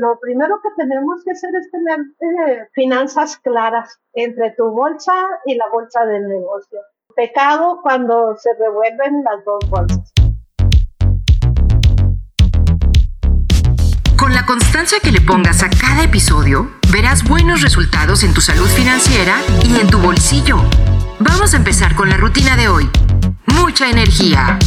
lo primero que tenemos que hacer es tener eh, finanzas claras entre tu bolsa y la bolsa del negocio. Pecado cuando se revuelven las dos bolsas. Con la constancia que le pongas a cada episodio, verás buenos resultados en tu salud financiera y en tu bolsillo. Vamos a empezar con la rutina de hoy. Mucha energía.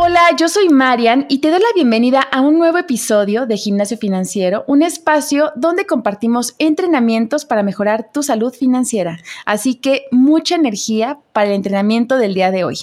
Hola, yo soy Marian y te doy la bienvenida a un nuevo episodio de Gimnasio Financiero, un espacio donde compartimos entrenamientos para mejorar tu salud financiera. Así que mucha energía para el entrenamiento del día de hoy.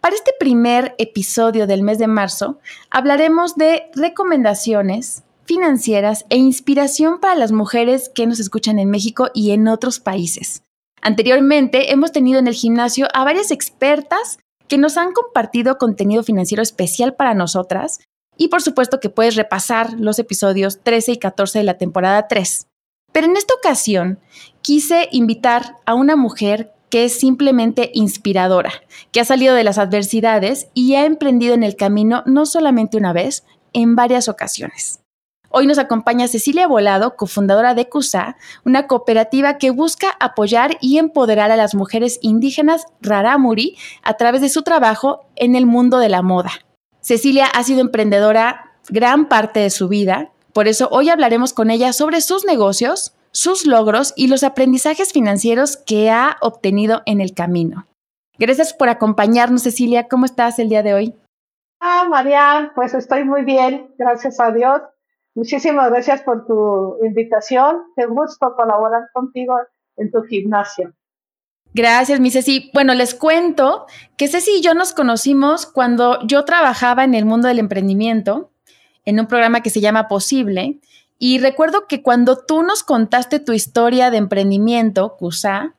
Para este primer episodio del mes de marzo, hablaremos de recomendaciones financieras e inspiración para las mujeres que nos escuchan en México y en otros países. Anteriormente hemos tenido en el gimnasio a varias expertas que nos han compartido contenido financiero especial para nosotras y por supuesto que puedes repasar los episodios 13 y 14 de la temporada 3. Pero en esta ocasión quise invitar a una mujer que es simplemente inspiradora, que ha salido de las adversidades y ha emprendido en el camino no solamente una vez, en varias ocasiones. Hoy nos acompaña Cecilia Volado, cofundadora de CUSA, una cooperativa que busca apoyar y empoderar a las mujeres indígenas rarámuri a través de su trabajo en el mundo de la moda. Cecilia ha sido emprendedora gran parte de su vida, por eso hoy hablaremos con ella sobre sus negocios, sus logros y los aprendizajes financieros que ha obtenido en el camino. Gracias por acompañarnos, Cecilia. ¿Cómo estás el día de hoy? Ah, Marian, pues estoy muy bien, gracias a Dios. Muchísimas gracias por tu invitación. Qué gusto colaborar contigo en tu gimnasio. Gracias, mi Ceci. Bueno, les cuento que Ceci y yo nos conocimos cuando yo trabajaba en el mundo del emprendimiento, en un programa que se llama Posible, y recuerdo que cuando tú nos contaste tu historia de emprendimiento, CUSA,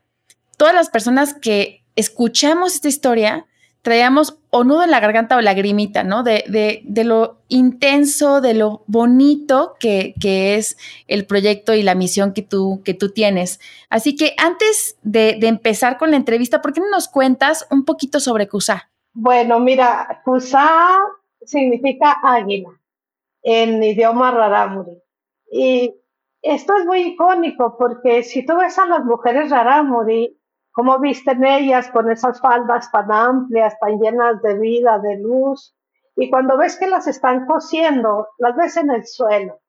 todas las personas que escuchamos esta historia traíamos o nudo en la garganta o lagrimita, ¿no? De, de, de lo intenso, de lo bonito que, que, es el proyecto y la misión que tú, que tú tienes. Así que antes de, empezar con la entrevista, ¿por qué no nos cuentas un poquito sobre CUSA? Bueno, mira, CUSA significa águila en idioma rarámuri. Y esto es muy icónico porque si tú ves a las mujeres rarámuri, cómo visten ellas con esas faldas tan amplias, tan llenas de vida, de luz, y cuando ves que las están cosiendo, las ves en el suelo.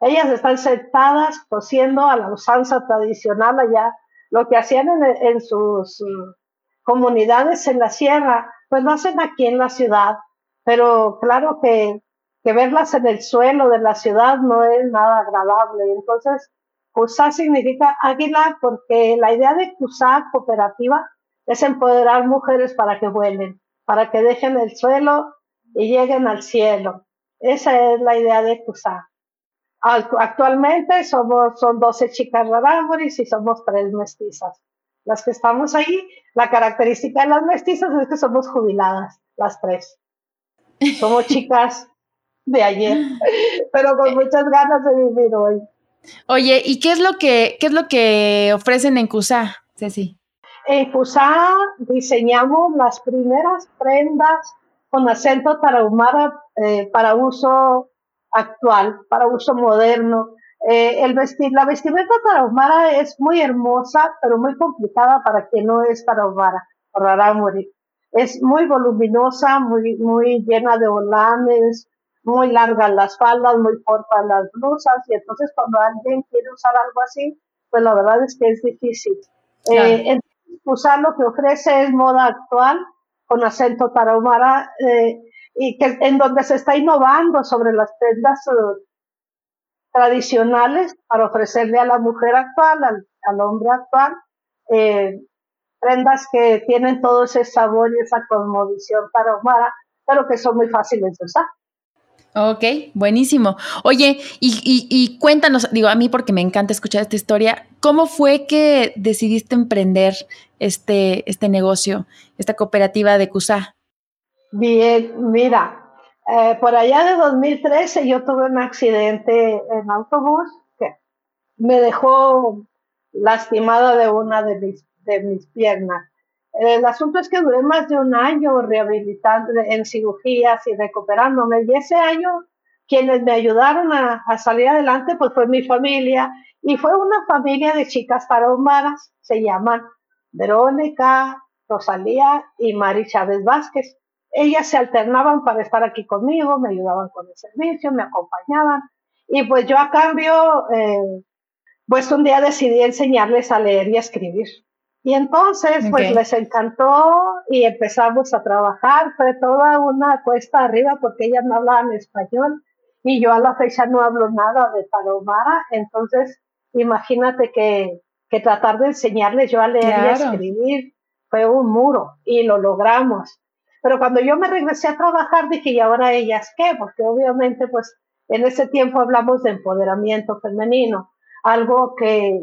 Ellas están sentadas cosiendo a la usanza tradicional allá, lo que hacían en, sus uh, comunidades en la sierra, pues lo hacen aquí en la ciudad, pero claro que que verlas en el suelo de la ciudad no es nada agradable. Entonces, CUSA significa águila porque la idea de CUSA cooperativa es empoderar mujeres para que vuelen, para que dejen el suelo y lleguen al cielo. Esa es la idea de CUSA. Actualmente somos, son 12 chicas rarámuris y somos tres mestizas. Las que estamos ahí, la característica de las mestizas es que somos jubiladas, las tres. Somos chicas de ayer, pero con muchas ganas de vivir hoy. Oye, ¿y qué es lo que, qué es lo que ofrecen en CUSA, Ceci? En CUSA diseñamos las primeras prendas con acento tarahumara eh, para uso actual, para uso moderno. Eh, el vestir, la vestimenta tarahumara es muy hermosa, pero muy complicada para quien no es tarahumara morir. Es muy voluminosa, muy, muy llena de volanes, muy largas las faldas, muy cortas las blusas, y entonces cuando alguien quiere usar algo así, pues la verdad es que es difícil. Eh, usar lo que ofrece es moda actual, con acento tarahumara, eh, y que en donde se está innovando sobre las prendas eh, tradicionales para ofrecerle a la mujer actual, al, al hombre actual, eh, prendas que tienen todo ese sabor y esa cosmovisión tarahumara, pero que son muy fáciles de usar. Ok, buenísimo. Oye, y, cuéntanos, digo, a mí porque me encanta escuchar esta historia, ¿cómo fue que decidiste emprender este, este negocio, esta cooperativa de CUSA? Bien, mira, eh, por allá de 2013 yo tuve un accidente en autobús que me dejó lastimada de una de mis, de mis piernas. El asunto es que duré más de un año rehabilitando en cirugías y recuperándome. Y ese año, quienes me ayudaron a, salir adelante, pues fue mi familia. Y fue una familia de chicas tarahumaras, se llaman Verónica, Rosalía y Mari Chávez Vázquez. Ellas se alternaban para estar aquí conmigo, me ayudaban con el servicio, me acompañaban. Y pues yo a cambio, eh, pues un día decidí enseñarles a leer y a escribir. Y entonces, pues les encantó y empezamos a trabajar. Fue toda una cuesta arriba porque ellas no hablaban español y yo a la fecha no hablo nada de Palomara. Entonces, imagínate que, que tratar de enseñarles yo a leer y a escribir fue un muro y lo logramos. Pero cuando yo me regresé a trabajar dije, ¿y ahora ellas qué? Porque obviamente, pues en ese tiempo hablamos de empoderamiento femenino, algo que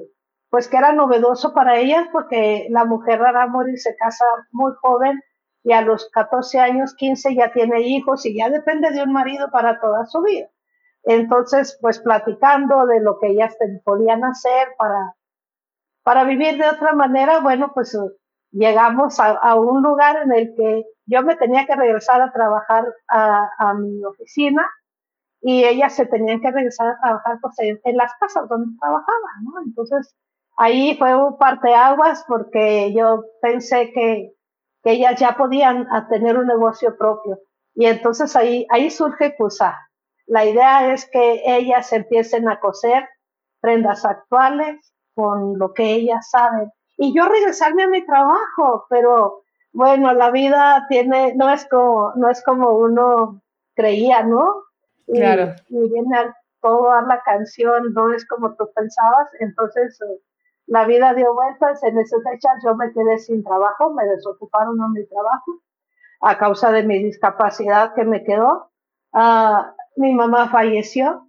pues que era novedoso para ellas porque la mujer rara morir se casa muy joven y a los 14 años, 15 ya tiene hijos y ya depende de un marido para toda su vida. Entonces, pues platicando de lo que ellas podían hacer para, para vivir de otra manera, bueno, pues llegamos a, un lugar en el que yo me tenía que regresar a trabajar a, mi oficina y ellas se tenían que regresar a trabajar pues, en, en las casas donde trabajaban, ¿no? Entonces, ahí fue un parteaguas porque yo pensé que, que ellas ya podían tener un negocio propio. Y entonces ahí, ahí surge CUSA. La idea es que ellas empiecen a coser prendas actuales con lo que ellas saben. Y yo regresarme a mi trabajo, pero bueno, la vida tiene, no es como, no es como uno creía, ¿no? Claro. Y, viene toda la canción, no es como tú pensabas, entonces la vida dio vueltas, en esa fecha yo me quedé sin trabajo, me desocuparon de mi trabajo a causa de mi discapacidad que me quedó. Ah, mi mamá falleció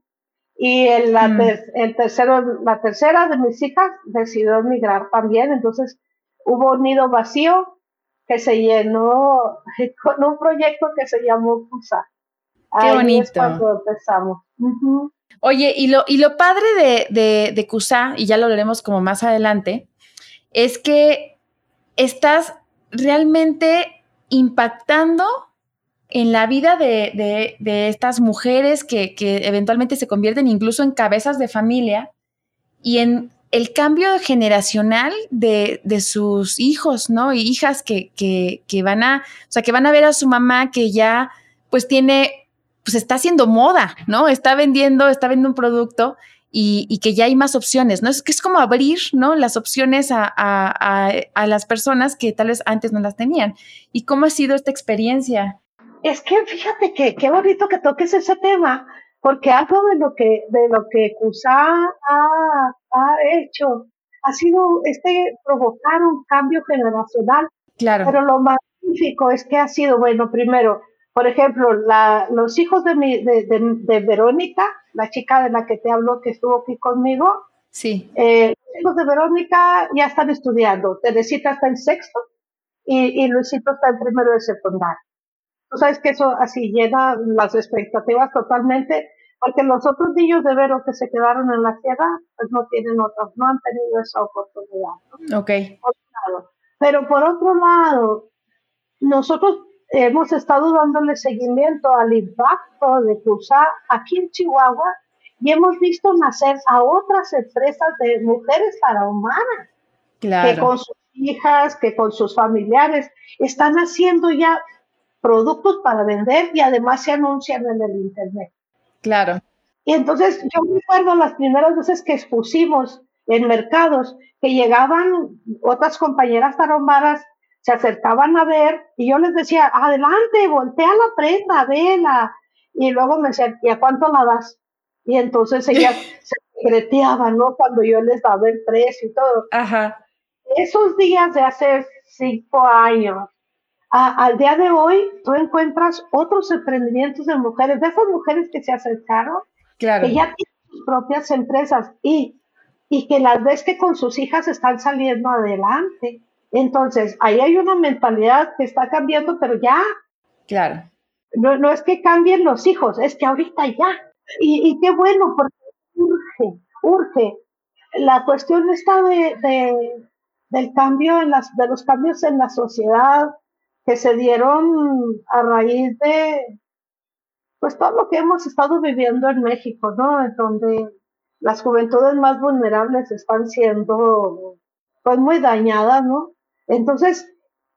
y el, la, mm. el tercero, la tercera de mis hijas decidió emigrar también, entonces hubo un nido vacío que se llenó con un proyecto que se llamó PUSA. Qué bonito. Es cuando empezamos. Oye, y lo, y lo padre de, de, de CUSA, y ya lo veremos como más adelante, es que estás realmente impactando en la vida de, de, estas mujeres que, que, eventualmente se convierten incluso en cabezas de familia y en el cambio generacional de, de sus hijos, ¿no? Y hijas que, que, que, van a, o sea, que van a ver a su mamá que ya pues tiene pues está haciendo moda, ¿no? Está vendiendo, está vendiendo un producto y, que ya hay más opciones, ¿no? Es que es como abrir, ¿no? Las opciones a, a, las personas que tal vez antes no las tenían. ¿Y cómo ha sido esta experiencia? Es que fíjate que qué bonito que toques ese tema, porque algo de lo que, de lo que CUSA ha, ha hecho ha sido este provocar un cambio generacional. Claro. Pero lo magnífico es que ha sido, bueno, primero, por ejemplo, la, los hijos de, mi, de, de, Verónica, la chica de la que te hablo que estuvo aquí conmigo, sí. Eh, los hijos de Verónica ya están estudiando. Teresita está en sexto y, y Luisito está en primero de secundaria. Tú sabes que eso así llena las expectativas totalmente, porque los otros niños de Vero que se quedaron en la sierra, pues no tienen otros, no han tenido esa oportunidad. ¿no? Ok. Pero por otro lado, nosotros hemos estado dándole seguimiento al impacto de CUSA aquí en Chihuahua y hemos visto nacer a otras empresas de mujeres parahumanas que con sus hijas, que con sus familiares están haciendo ya productos para vender y además se anuncian en el internet. Claro. Y entonces yo me acuerdo las primeras veces que expusimos en mercados que llegaban otras compañeras tarahumaras se acercaban a ver y yo les decía, adelante, voltea la prenda, vela. Y luego me decían, ¿y a cuánto la das? Y entonces ellas se secreteaban, ¿no? Cuando yo les daba el precio y todo. Ajá. Esos días de hace cinco años, al día de hoy, tú encuentras otros emprendimientos de mujeres, de esas mujeres que se acercaron, claro. que ya tienen sus propias empresas y, y que las ves que con sus hijas están saliendo adelante. Entonces, ahí hay una mentalidad que está cambiando, pero ya. Claro. No, no es que cambien los hijos, es que ahorita ya. Y, y qué bueno, porque urge, urge. La cuestión está de, del cambio en las, de los cambios en la sociedad que se dieron a raíz de pues todo lo que hemos estado viviendo en México, ¿no? En donde las juventudes más vulnerables están siendo pues muy dañadas, ¿no? Entonces,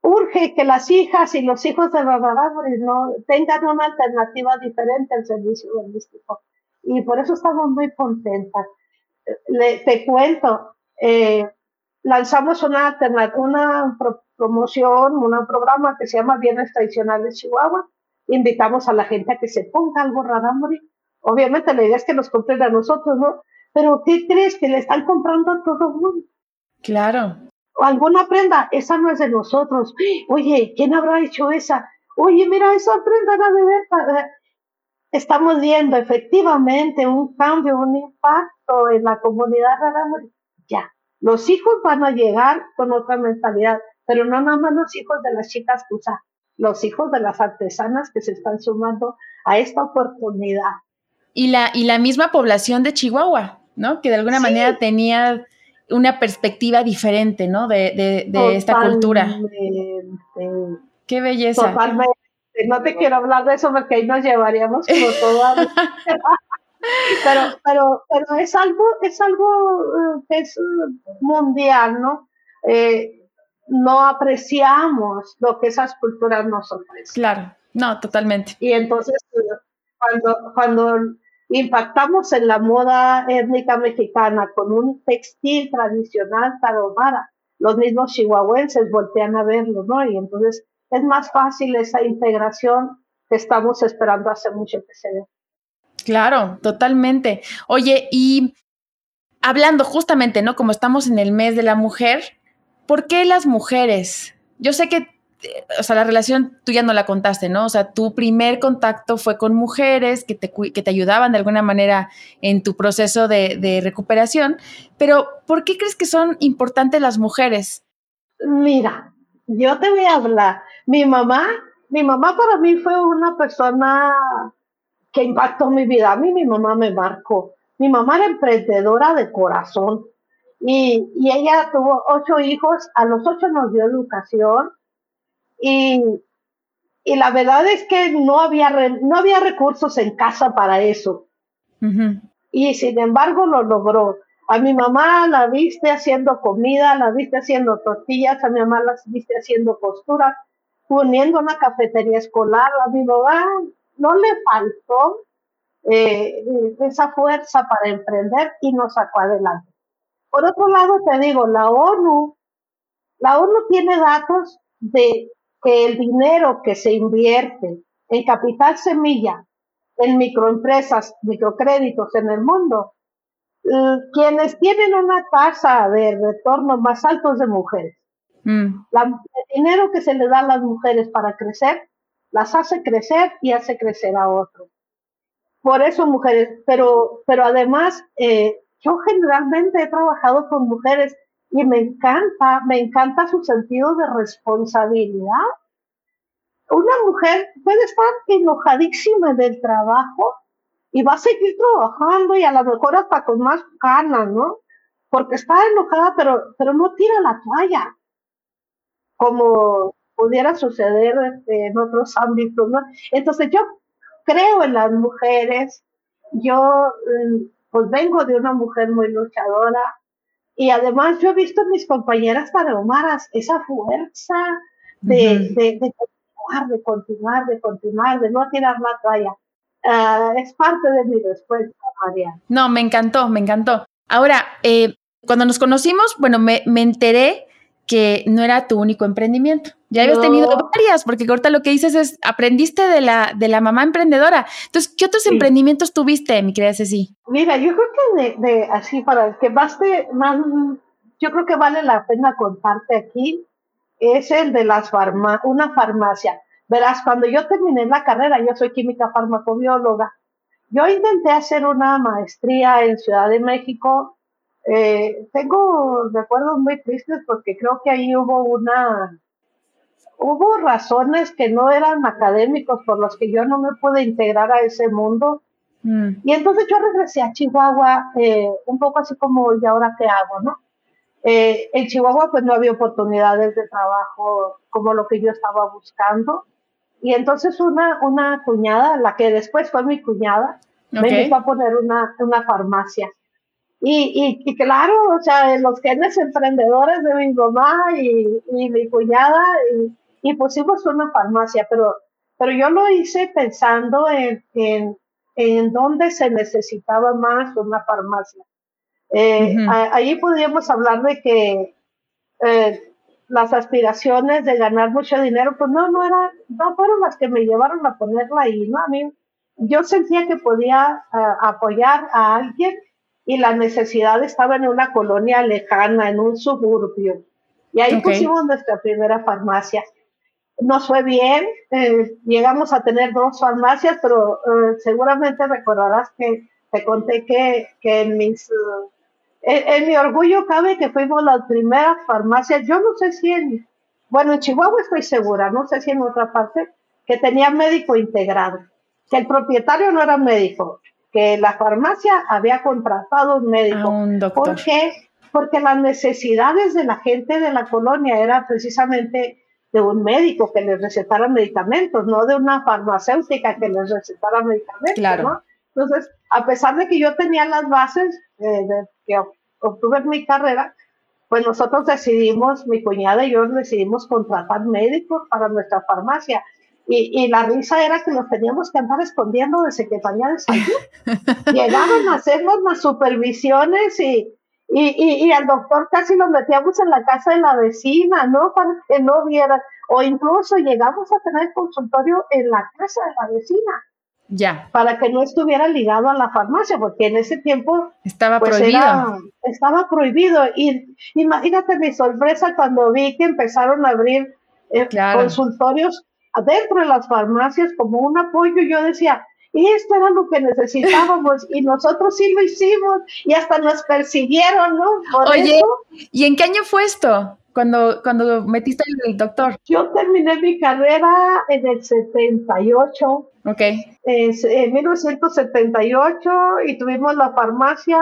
urge que las hijas y los hijos de Rarámuris no tengan una alternativa diferente al servicio holístico. Y por eso estamos muy contentas. Le, te cuento, eh, lanzamos una, una promoción, un programa que se llama Bienes Tradicionales Chihuahua. Invitamos a la gente a que se ponga algo Rarámuri. Obviamente la idea es que nos compren a nosotros, ¿no? Pero ¿qué crees? Que le están comprando a todo el mundo. Claro alguna prenda, esa no es de nosotros. Oye, ¿quién habrá hecho esa? Oye, mira, esa prenda era de ver. Estamos viendo efectivamente un cambio, un impacto en la comunidad Ya, los hijos van a llegar con otra mentalidad, pero no nada más los hijos de las chicas usan, los hijos de las artesanas que se están sumando a esta oportunidad. Y la, y la misma población de Chihuahua, ¿no? Que de alguna manera tenía una perspectiva diferente, ¿no? De, de, esta cultura. Qué belleza. Totalmente. No te quiero hablar de eso porque ahí nos llevaríamos como toda. pero, pero, pero es algo, es algo eh, que es mundial, ¿no? Eh, no apreciamos lo que esas culturas nos ofrecen. Claro, no, totalmente. Y entonces, cuando, cuando Impactamos en la moda étnica mexicana con un textil tradicional tarahumara. Los mismos chihuahuenses voltean a verlo, ¿no? Y entonces es más fácil esa integración que estamos esperando hace mucho que se dé. Claro, totalmente. Oye, y hablando justamente, ¿no? Como estamos en el mes de la mujer, ¿por qué las mujeres? Yo sé que o sea, la relación tú ya no la contaste, ¿no? O sea, tu primer contacto fue con mujeres que te, que te ayudaban de alguna manera en tu proceso de, recuperación, pero ¿por qué crees que son importantes las mujeres? Mira, yo te voy a hablar. Mi mamá, mi mamá para mí fue una persona que impactó mi vida. A mí mi mamá me marcó. Mi mamá era emprendedora de corazón y, y ella tuvo ocho hijos. A los ocho nos dio educación y, y la verdad es que no había, no había recursos en casa para eso. Y sin embargo lo logró. A mi mamá la viste haciendo comida, la viste haciendo tortillas, a mi mamá la viste haciendo costura, poniendo una cafetería escolar. A mi mamá no le faltó eh, esa fuerza para emprender y nos sacó adelante. Por otro lado, te digo, la ONU, la ONU tiene datos de que el dinero que se invierte en capital semilla, en microempresas, microcréditos en el mundo, quienes tienen una tasa de retorno más altos de mujeres. Mm. el dinero que se le da a las mujeres para crecer, las hace crecer y hace crecer a otros. Por eso mujeres, pero, pero además, eh, yo generalmente he trabajado con mujeres y me encanta, me encanta su sentido de responsabilidad. Una mujer puede estar enojadísima del trabajo y va a seguir trabajando y a lo mejor hasta con más ganas, ¿no? Porque está enojada, pero, pero no tira la toalla, como pudiera suceder este, en otros ámbitos, ¿no? Entonces yo creo en las mujeres, yo mm, pues vengo de una mujer muy luchadora, y además yo he visto en mis compañeras tarahumaras esa fuerza de, de, de, continuar, de continuar, de continuar, de no tirar la toalla. Ah, es parte de mi respuesta, María. No, me encantó, me encantó. Ahora, eh, cuando nos conocimos, bueno, me, me, enteré que no era tu único emprendimiento. Ya habías tenido varias, porque ahorita lo que dices es, aprendiste de la, de la mamá emprendedora. Entonces, ¿qué otros emprendimientos tuviste, mi querida Ceci? Mira, yo creo que de, así, para que baste más, yo creo que vale la pena contarte aquí, es el de las farma una farmacia. Verás, cuando yo terminé la carrera, yo soy química farmacobióloga, yo intenté hacer una maestría en Ciudad de México. Eh, tengo recuerdos muy tristes porque creo que ahí hubo una, hubo razones que no eran académicos por los que yo no me pude integrar a ese mundo. Mm. Y entonces yo regresé a Chihuahua, eh, un poco así como, ¿y ahora qué hago, no? Eh, en Chihuahua pues no había oportunidades de trabajo como lo que yo estaba buscando. Y entonces una, una cuñada, la que después fue mi cuñada, me invitó a poner una, una farmacia. Y, y, claro, o sea, los genes emprendedores de mi mamá y, y mi cuñada, y, y, pusimos una farmacia, pero, pero yo lo hice pensando en, en, en dónde se necesitaba más una farmacia. Eh, ahí podríamos hablar de que eh, las aspiraciones de ganar mucho dinero, pues no, no era, no fueron las que me llevaron a ponerla ahí, ¿no? A mí, yo sentía que podía eh, apoyar a alguien y la necesidad estaba en una colonia lejana, en un suburbio. Y ahí pusimos nuestra primera farmacia. Nos fue bien, llegamos a tener dos farmacias, pero seguramente recordarás que te conté que, que en mis en, mi orgullo cabe que fuimos las primeras farmacias, yo no sé si en, bueno, en Chihuahua estoy segura, no sé si en otra parte, que tenía médico integrado, que el propietario no era médico, que la farmacia había contratado un médico. un doctor. ¿Por qué? Porque las necesidades de la gente de la colonia eran precisamente de un médico que les recetara medicamentos, no de una farmacéutica que les recetara medicamentos. Claro. Entonces, a pesar de que yo tenía las bases eh, que obtuve en mi carrera, pues nosotros decidimos, mi cuñada y yo decidimos contratar médicos para nuestra farmacia. Y, la risa era que nos teníamos que andar escondiendo de Secretaría de Salud. Llegaban a hacernos las supervisiones y, y, y, al doctor casi lo metíamos en la casa de la vecina, ¿no? Para que no viera. O incluso llegamos a tener consultorio en la casa de la vecina. Ya. Para que no estuviera ligado a la farmacia, porque en ese tiempo estaba pues, prohibido. estaba prohibido. Y imagínate mi sorpresa cuando vi que empezaron a abrir eh, consultorios adentro de las farmacias como un apoyo. Yo decía, y esto era lo que necesitábamos y nosotros sí lo hicimos y hasta nos persiguieron, ¿no? Oye, ¿y en qué año fue esto? Cuando, cuando metiste el doctor. Yo terminé mi carrera en el 78. Ok. en 1978 y tuvimos la farmacia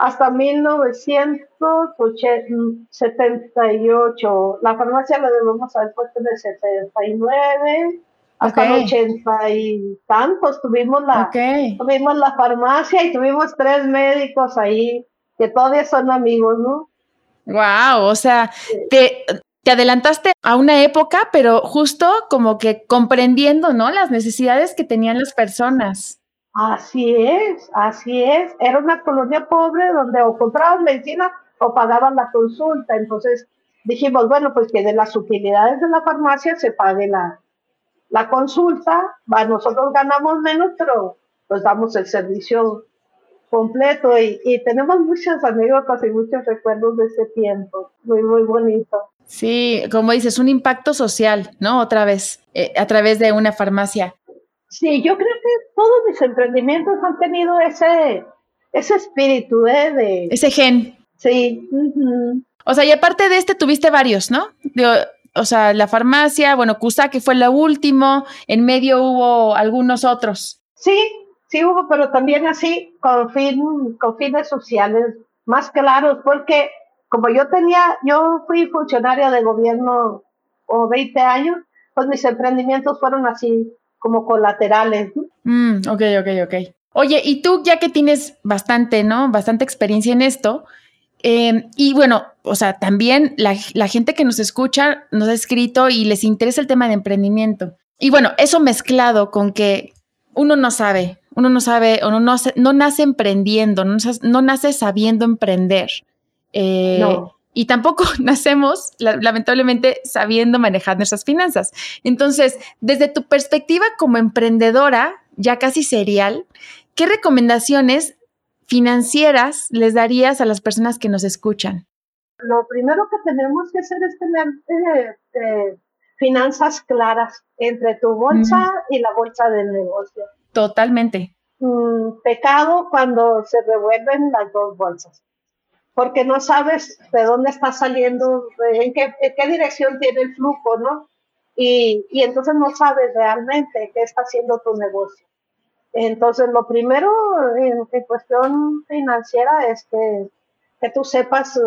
hasta 1978. La farmacia la debemos haber puesto en el 79 hasta el 80 y tantos. Tuvimos la, tuvimos la farmacia y tuvimos tres médicos ahí que todavía son amigos, ¿no? Wow, o sea, te, te adelantaste a una época, pero justo como que comprendiendo, ¿no? Las necesidades que tenían las personas. Así es, así es. Era una colonia pobre donde o compraban medicina o pagaban la consulta. Entonces dijimos, bueno, pues que de las utilidades de la farmacia se pague la, la consulta. nosotros ganamos menos, pero pues damos el servicio completo y, tenemos muchas anécdotas y muchos recuerdos de ese tiempo. Muy, muy bonito. Sí, como dices, un impacto social, ¿no? Otra vez, eh, a través de una farmacia. Sí, yo creo que todos mis emprendimientos han tenido ese, ese espíritu ¿eh? de... Ese gen. Sí. O sea, y aparte de este tuviste varios, ¿no? o sea, la farmacia, bueno, CUSA, que fue la último, en medio hubo algunos otros. Sí, sí hubo, pero también así con, fin, con fines sociales más claros, porque como yo tenía, yo fui funcionaria de gobierno o 20 años, pues mis emprendimientos fueron así como colaterales. Mm, ok, ok, ok. Oye, y tú ya que tienes bastante, ¿no? Bastante experiencia en esto, em, y bueno, o sea, también la, la, gente que nos escucha nos ha escrito y les interesa el tema de emprendimiento. Y bueno, eso mezclado con que uno no sabe, uno no sabe, uno no, no nace emprendiendo, no, no, nace sabiendo emprender. Eh, y tampoco nacemos, lamentablemente, sabiendo manejar nuestras finanzas. Entonces, desde tu perspectiva como emprendedora, ya casi serial, ¿qué recomendaciones financieras les darías a las personas que nos escuchan? Lo primero que tenemos que hacer es tener eh, eh, finanzas claras entre tu bolsa y la bolsa del negocio. Totalmente. Mm, pecado cuando se revuelven las dos bolsas, porque no sabes de dónde está saliendo, en qué, qué dirección tiene el flujo, ¿no? Y, y, entonces no sabes realmente qué está haciendo tu negocio. Entonces, lo primero en, cuestión financiera es que, que tú sepas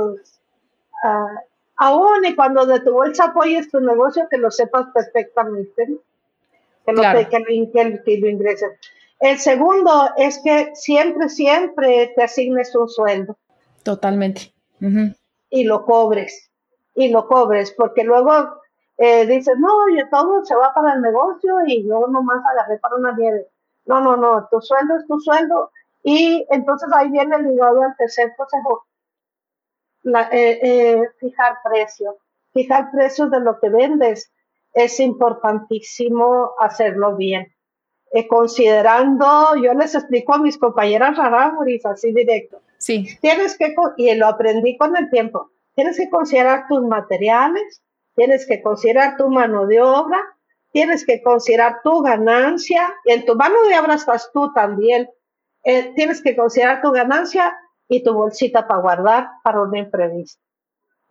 aún y cuando de tu bolsa apoyes tu negocio, que lo sepas perfectamente, que, lo, que, lo ingreses. El segundo es que siempre, siempre te asignes un sueldo. Totalmente. Y lo cobres, y lo cobres, porque luego eh, dices, no, y todo se va para el negocio y yo nomás agarré para una nieve. No, no, no, tu sueldo es tu sueldo. Y entonces ahí viene el ligado al tercer consejo, la, eh, eh, fijar precios. Fijar precios de lo que vendes es importantísimo hacerlo bien. Eh, considerando, yo les explico a mis compañeras rarámuris así directo. Sí. Tienes que, y lo aprendí con el tiempo, tienes que considerar tus materiales, tienes que considerar tu mano de obra, tienes que considerar tu ganancia, y en tu mano de obra estás tú también. Eh, tienes que considerar tu ganancia y tu bolsita para guardar para un imprevisto.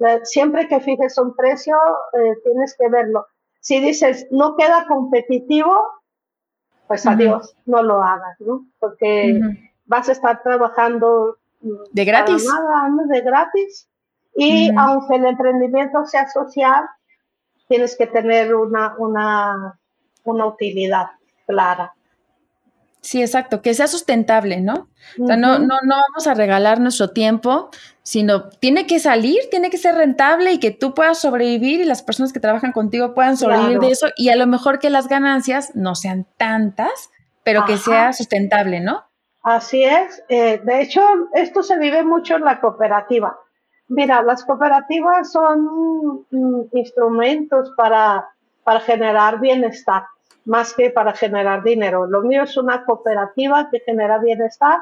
Eh, siempre que fijes un precio, eh, tienes que verlo. Si dices, no queda competitivo, pues adiós, no lo hagas, ¿no? Porque vas a estar trabajando de gratis. Nada, de gratis. Y aunque el emprendimiento sea social, tienes que tener una, una, una utilidad clara. Sí, exacto, que sea sustentable, ¿no? O sea, no, no, no vamos a regalar nuestro tiempo, sino tiene que salir, tiene que ser rentable y que tú puedas sobrevivir y las personas que trabajan contigo puedan sobrevivir de eso y a lo mejor que las ganancias no sean tantas, pero que sea sustentable, ¿no? Así es. Eh, de hecho, esto se vive mucho en la cooperativa. Mira, las cooperativas son mm, instrumentos para, para generar bienestar más que para generar dinero. Lo mío es una cooperativa que genera bienestar,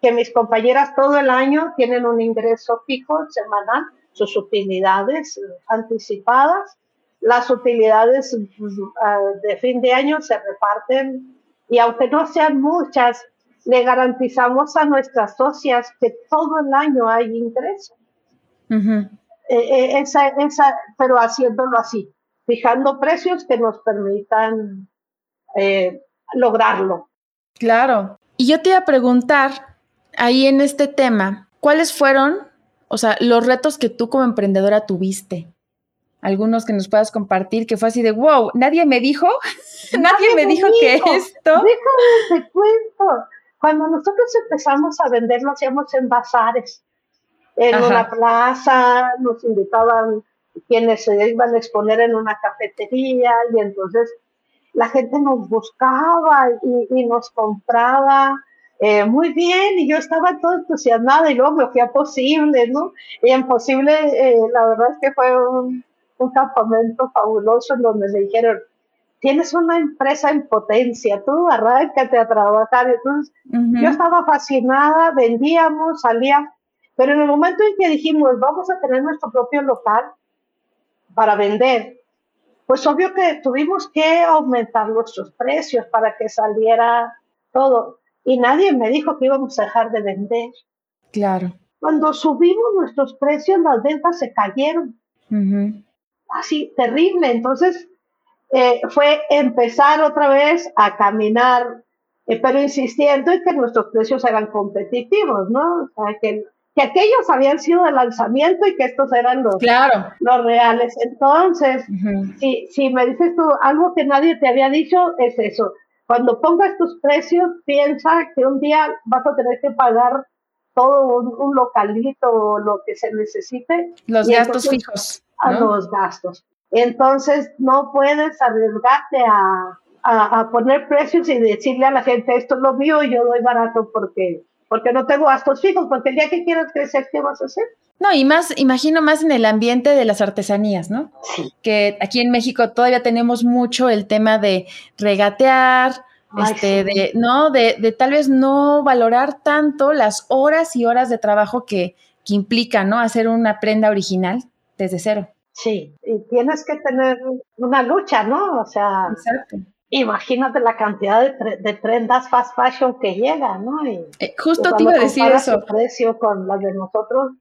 que mis compañeras todo el año tienen un ingreso fijo semanal, sus utilidades anticipadas. Las utilidades mm, de fin de año se reparten y aunque no sean muchas, le garantizamos a nuestras socias que todo el año hay ingreso. Eh, eh, esa, esa, pero haciéndolo así, fijando precios que nos permitan eh, lograrlo. Claro. Y yo te iba a preguntar, ahí en este tema, ¿cuáles fueron, o sea, los retos que tú como emprendedora tuviste? Algunos que nos puedas compartir, que fue así de, wow, nadie me dijo, nadie, me dijo, que esto. Déjame te cuento. Cuando nosotros empezamos a vender, lo hacíamos en bazares, en una plaza, nos invitaban quienes se iban a exponer en una cafetería y entonces la gente nos buscaba y, nos compraba eh, muy bien y yo estaba todo entusiasmada y luego me fui a Posible, ¿no? Y en Posible eh, la verdad es que fue un, campamento fabuloso en donde me dijeron, tienes una empresa en potencia, tú arráncate a trabajar. Entonces yo estaba fascinada, vendíamos, salía, pero en el momento en que dijimos, vamos a tener nuestro propio local, para vender, pues obvio que tuvimos que aumentar nuestros precios para que saliera todo. Y nadie me dijo que íbamos a dejar de vender. Claro. Cuando subimos nuestros precios, las ventas se cayeron. Así, terrible. Entonces, eh, fue empezar otra vez a caminar, eh, pero insistiendo en que nuestros precios eran competitivos, ¿no? O sea, que que aquellos habían sido de lanzamiento y que estos eran los, los reales. Entonces, si, si me dices tú algo que nadie te había dicho, es eso. Cuando pongas tus precios, piensa que un día vas a tener que pagar todo un, localito o lo que se necesite. Los gastos fijos. A los gastos. Entonces, no puedes arriesgarte a, a, a poner precios y decirle a la gente, esto es lo mío y yo doy barato porque porque no tengo gastos fijos, porque el día que quieras crecer, ¿qué vas a hacer? No, y más, imagino más en el ambiente de las artesanías, ¿no? Sí. Que aquí en México todavía tenemos mucho el tema de regatear, este, de, ¿no? De, de, tal vez no valorar tanto las horas y horas de trabajo que, que implica, ¿no? Hacer una prenda original desde cero. Sí, y tienes que tener una lucha, ¿no? O sea, Exacto imagínate la cantidad de, prendas fast fashion que llegan, ¿no? Y, eh, justo te iba a decir eso. El precio con las de nosotros.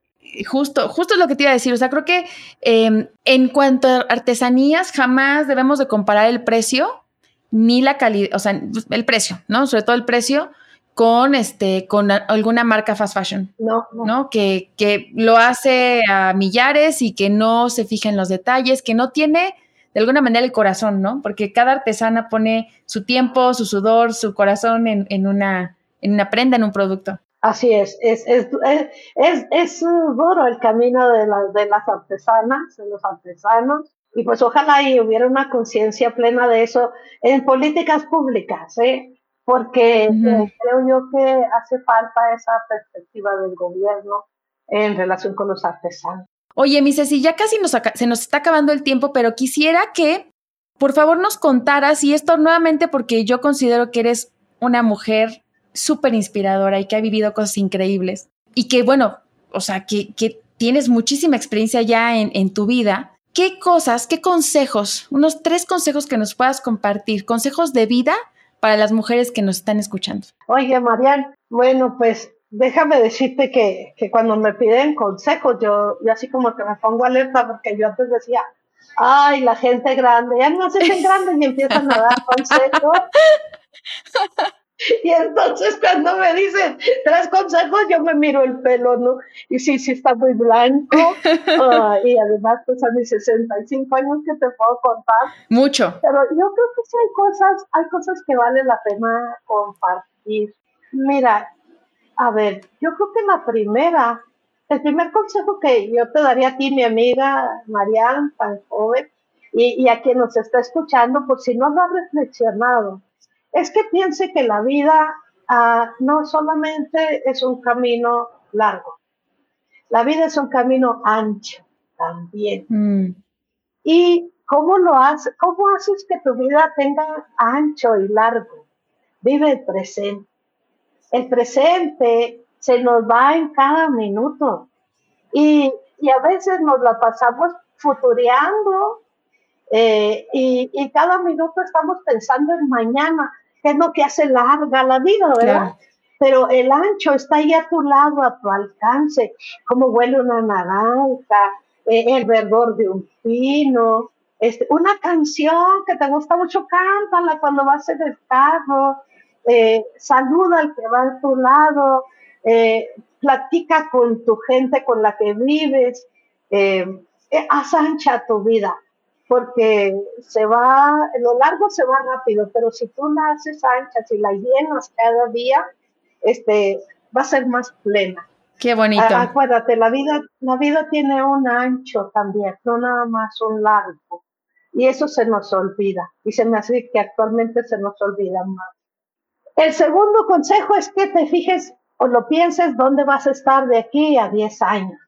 Justo, justo lo que te iba a decir. O sea, creo que em, en cuanto a artesanías, jamás debemos de comparar el precio ni la calidad, o sea, el precio, ¿no? Sobre todo el precio con este con alguna marca fast fashion. No, no. Que, que lo hace a millares y que no se fija en los detalles, que no tiene de alguna manera el corazón, ¿no? Porque cada artesana pone su tiempo, su sudor, su corazón en, en una, en una prenda, en un producto. Así es, es, es, es, es duro el camino de, de las artesanas, de los artesanos, y pues ojalá y hubiera una conciencia plena de eso en políticas públicas, ¿eh? Porque eh, creo yo que hace falta esa perspectiva del gobierno en relación con los artesanos. Oye, mi Ceci, ya casi nos se nos está acabando el tiempo, pero quisiera que por favor nos contaras, y esto nuevamente porque yo considero que eres una mujer súper inspiradora y que ha vivido cosas increíbles y que, bueno, o sea, que, que tienes muchísima experiencia ya en, en tu vida. ¿Qué cosas, qué consejos, unos tres consejos que nos puedas compartir, consejos de vida para las mujeres que nos están escuchando? Oye, Marian, bueno, pues déjame decirte que, que, cuando me piden consejos, yo, yo así como que me pongo alerta porque yo antes decía, ay, la gente grande, ya no se hacen grandes y empiezan a dar consejos. Y entonces cuando me dicen tres consejos, yo me miro el pelo, ¿no? Y sí, sí está muy blanco. Ah, y además, pues a mis 65 años que te puedo contar. Mucho. Pero yo creo que sí hay cosas, hay cosas que vale la pena compartir. Mira, a ver, yo creo que la primera, el primer consejo que yo te daría a ti, mi amiga Marianne, tan joven, y, y a quien nos está escuchando, por si no lo ha reflexionado, es que piense que la vida ah, no solamente es un camino largo, la vida es un camino ancho también. Mm. ¿Y cómo lo haces? ¿Cómo haces que tu vida tenga ancho y largo? Vive el presente. El presente se nos va en cada minuto y, a veces nos la pasamos futureando eh, y, y, cada minuto estamos pensando en mañana es lo que hace larga la vida, ¿verdad? Pero el ancho está ahí a tu lado, a tu alcance, como huele una naranja, eh, el verdor de un pino, este, una canción que te gusta mucho, cántala cuando vas en el carro, eh, saluda al que va a tu lado, eh, platica con tu gente con la que vives, haz ancha tu vida porque se va, lo largo se va rápido, pero si tú la haces ancha, si la llenas cada día, este, va a ser más plena. Qué bonito. acuérdate, la vida, la vida tiene un ancho también, no nada más un largo. Y eso se nos olvida. Y se me hace que actualmente se nos olvida más. El segundo consejo es que te fijes o lo pienses dónde vas a estar de aquí a 10 años.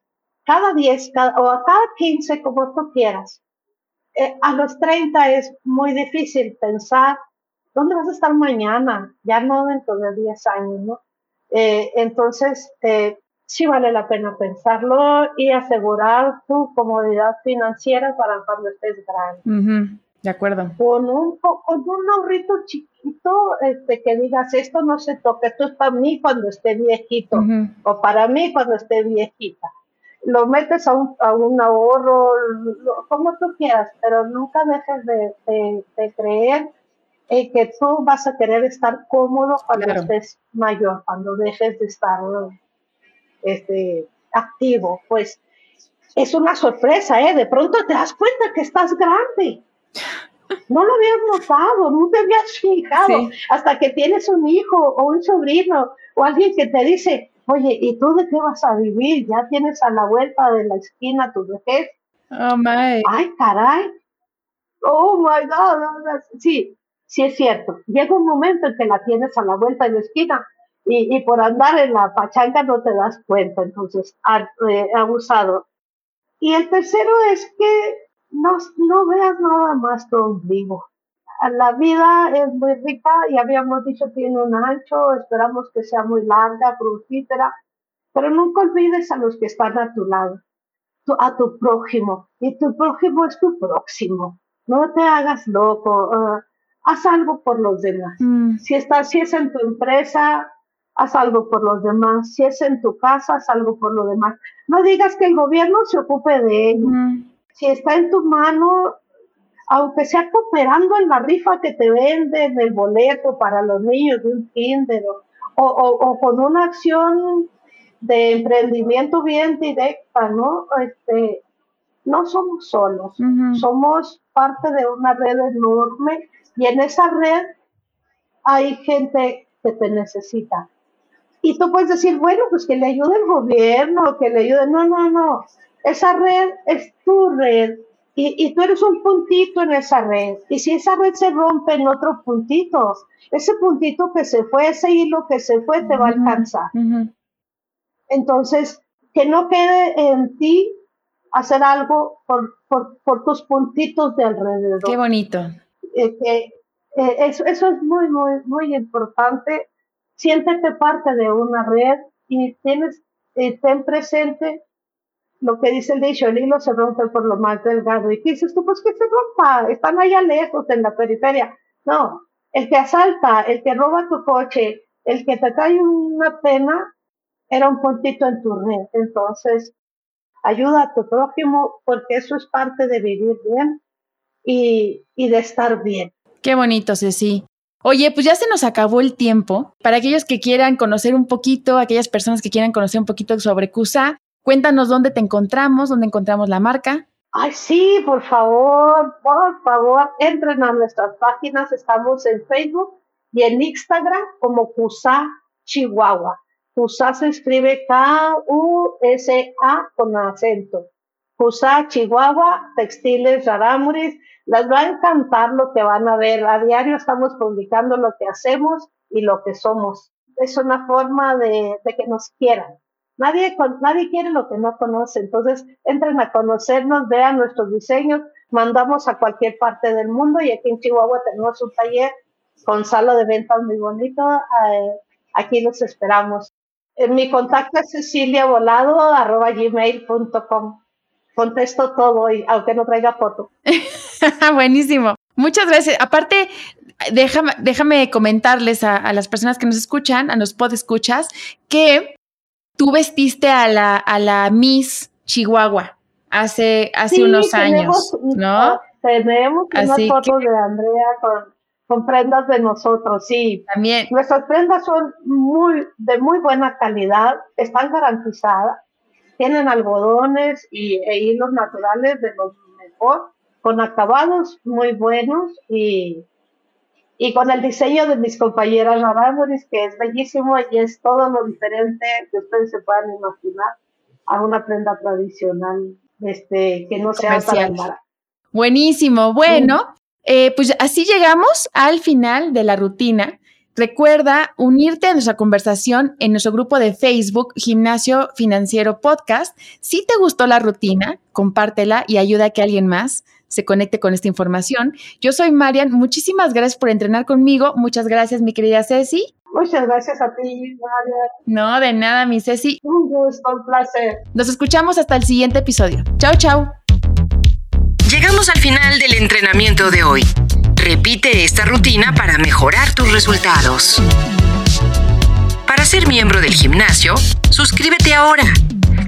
Cada 10 o a cada 15, como tú quieras. Eh, a los 30 es muy difícil pensar dónde vas a estar mañana, ya no dentro de 10 años, ¿no? Eh, entonces, eh, sí vale la pena pensarlo y asegurar tu comodidad financiera para cuando estés grande. De acuerdo. Con un, con un ahorrito chiquito este, que digas, esto no se toca, esto es para mí cuando esté viejito o para mí cuando esté viejita lo metes a un, a un ahorro, como tú quieras, pero nunca dejes de, de, creer en que tú vas a querer estar cómodo cuando estés mayor, cuando dejes de estar este, activo. Pues es una sorpresa, ¿eh? De pronto te das cuenta que estás grande. No lo habías notado, no te habías fijado, hasta que tienes un hijo o un sobrino o alguien que te dice, Oye, ¿y tú de qué vas a vivir? Ya tienes a la vuelta de la esquina tu vejez. Oh, my. Ay, caray. Oh, my God. Sí, sí es cierto. Llega un momento en que la tienes a la vuelta de la esquina y, y por andar en la pachanga no te das cuenta. Entonces, eh, abusado. Y el tercero es que no, no veas nada más tu vivo la vida es muy rica y habíamos dicho que tiene un ancho, esperamos que sea muy larga, fructífera, pero nunca olvides a los que están a tu lado, a tu prójimo, y tu prójimo es tu próximo. No te hagas loco, uh, haz algo por los demás. Mm. Si, estás, si es en tu empresa, haz algo por los demás. Si es en tu casa, haz algo por los demás. No digas que el gobierno se ocupe de ello. Mm. Si está en tu mano, aunque sea cooperando en la rifa que te venden el boleto para los niños de un kinder o, con una acción de emprendimiento bien directa, ¿no? Este, no somos solos, somos parte de una red enorme y en esa red hay gente que te necesita. Y tú puedes decir, bueno, pues que le ayude el gobierno, que le ayude. No, no, no. Esa red es tu red y, tú eres un puntito en esa red. Y si esa red se rompe en otro puntito, ese puntito que se fue, ese hilo que se fue, te va a alcanzar. Entonces, que no quede en ti hacer algo por, por, tus puntitos de alrededor. Qué bonito. Eh, eh, eso, eso, es muy, muy, muy importante. Siéntete parte de una red y tienes, eh, ten presente lo que dice el dicho, el hilo se rompe por lo más delgado. Y dices tú, pues que se rompa, están allá lejos en la periferia. No, el que asalta, el que roba tu coche, el que te trae una pena, era un puntito en tu red. Entonces, ayuda a tu prójimo porque eso es parte de vivir bien y, y de estar bien. Qué bonito, Ceci. Oye, pues ya se nos acabó el tiempo. Para aquellos que quieran conocer un poquito, aquellas personas que quieran conocer un poquito sobre CUSA, Cuéntanos dónde te encontramos, dónde encontramos la marca. Ay, sí, por favor, por favor, entren a nuestras páginas. Estamos en Facebook y en Instagram como CUSA Chihuahua. CUSA se escribe K-U-S-A con acento. CUSA Chihuahua, Textiles Raramuris. Les va a encantar lo que van a ver. A diario estamos publicando lo que hacemos y lo que somos. Es una forma de que nos quieran Nadie, nadie quiere lo que no conoce, entonces entren a conocernos, vean nuestros diseños, mandamos a cualquier parte del mundo y aquí en Chihuahua tenemos un taller con sala de ventas muy bonito, eh, aquí los esperamos. Eh, mi contacto es ceciliavolado.gmail.com. Contesto todo, aunque no traiga foto. Buenísimo. Muchas gracias. Aparte, déjame, déjame comentarles a, a, las personas que nos escuchan, a los podescuchas, que tú vestiste a la, a la Miss Chihuahua hace, hace unos años, ¿no? Tenemos una foto de Andrea con, con, prendas de nosotros, sí. También. Nuestras prendas son muy, de muy buena calidad, están garantizadas, tienen algodones y, e hilos naturales de los mejor, con acabados muy buenos y y con el diseño de mis compañeras Rarámuris, que es bellísimo y es todo lo diferente que ustedes se puedan imaginar a una prenda tradicional este, que no sea tan Buenísimo. Bueno, eh, pues así llegamos al final de la rutina. Recuerda unirte a nuestra conversación en nuestro grupo de Facebook Gimnasio Financiero Podcast. Si te gustó la rutina, compártela y ayuda a que alguien más se conecte con esta información. Yo soy Marian, muchísimas gracias por entrenar conmigo. Muchas gracias, mi querida Ceci. Muchas gracias a ti, Marian. No, de nada, mi Ceci. Un gusto, un placer. Nos escuchamos hasta el siguiente episodio. Chao, chao. Llegamos al final del entrenamiento de hoy. Repite esta rutina para mejorar tus resultados. Para ser miembro del gimnasio, suscríbete ahora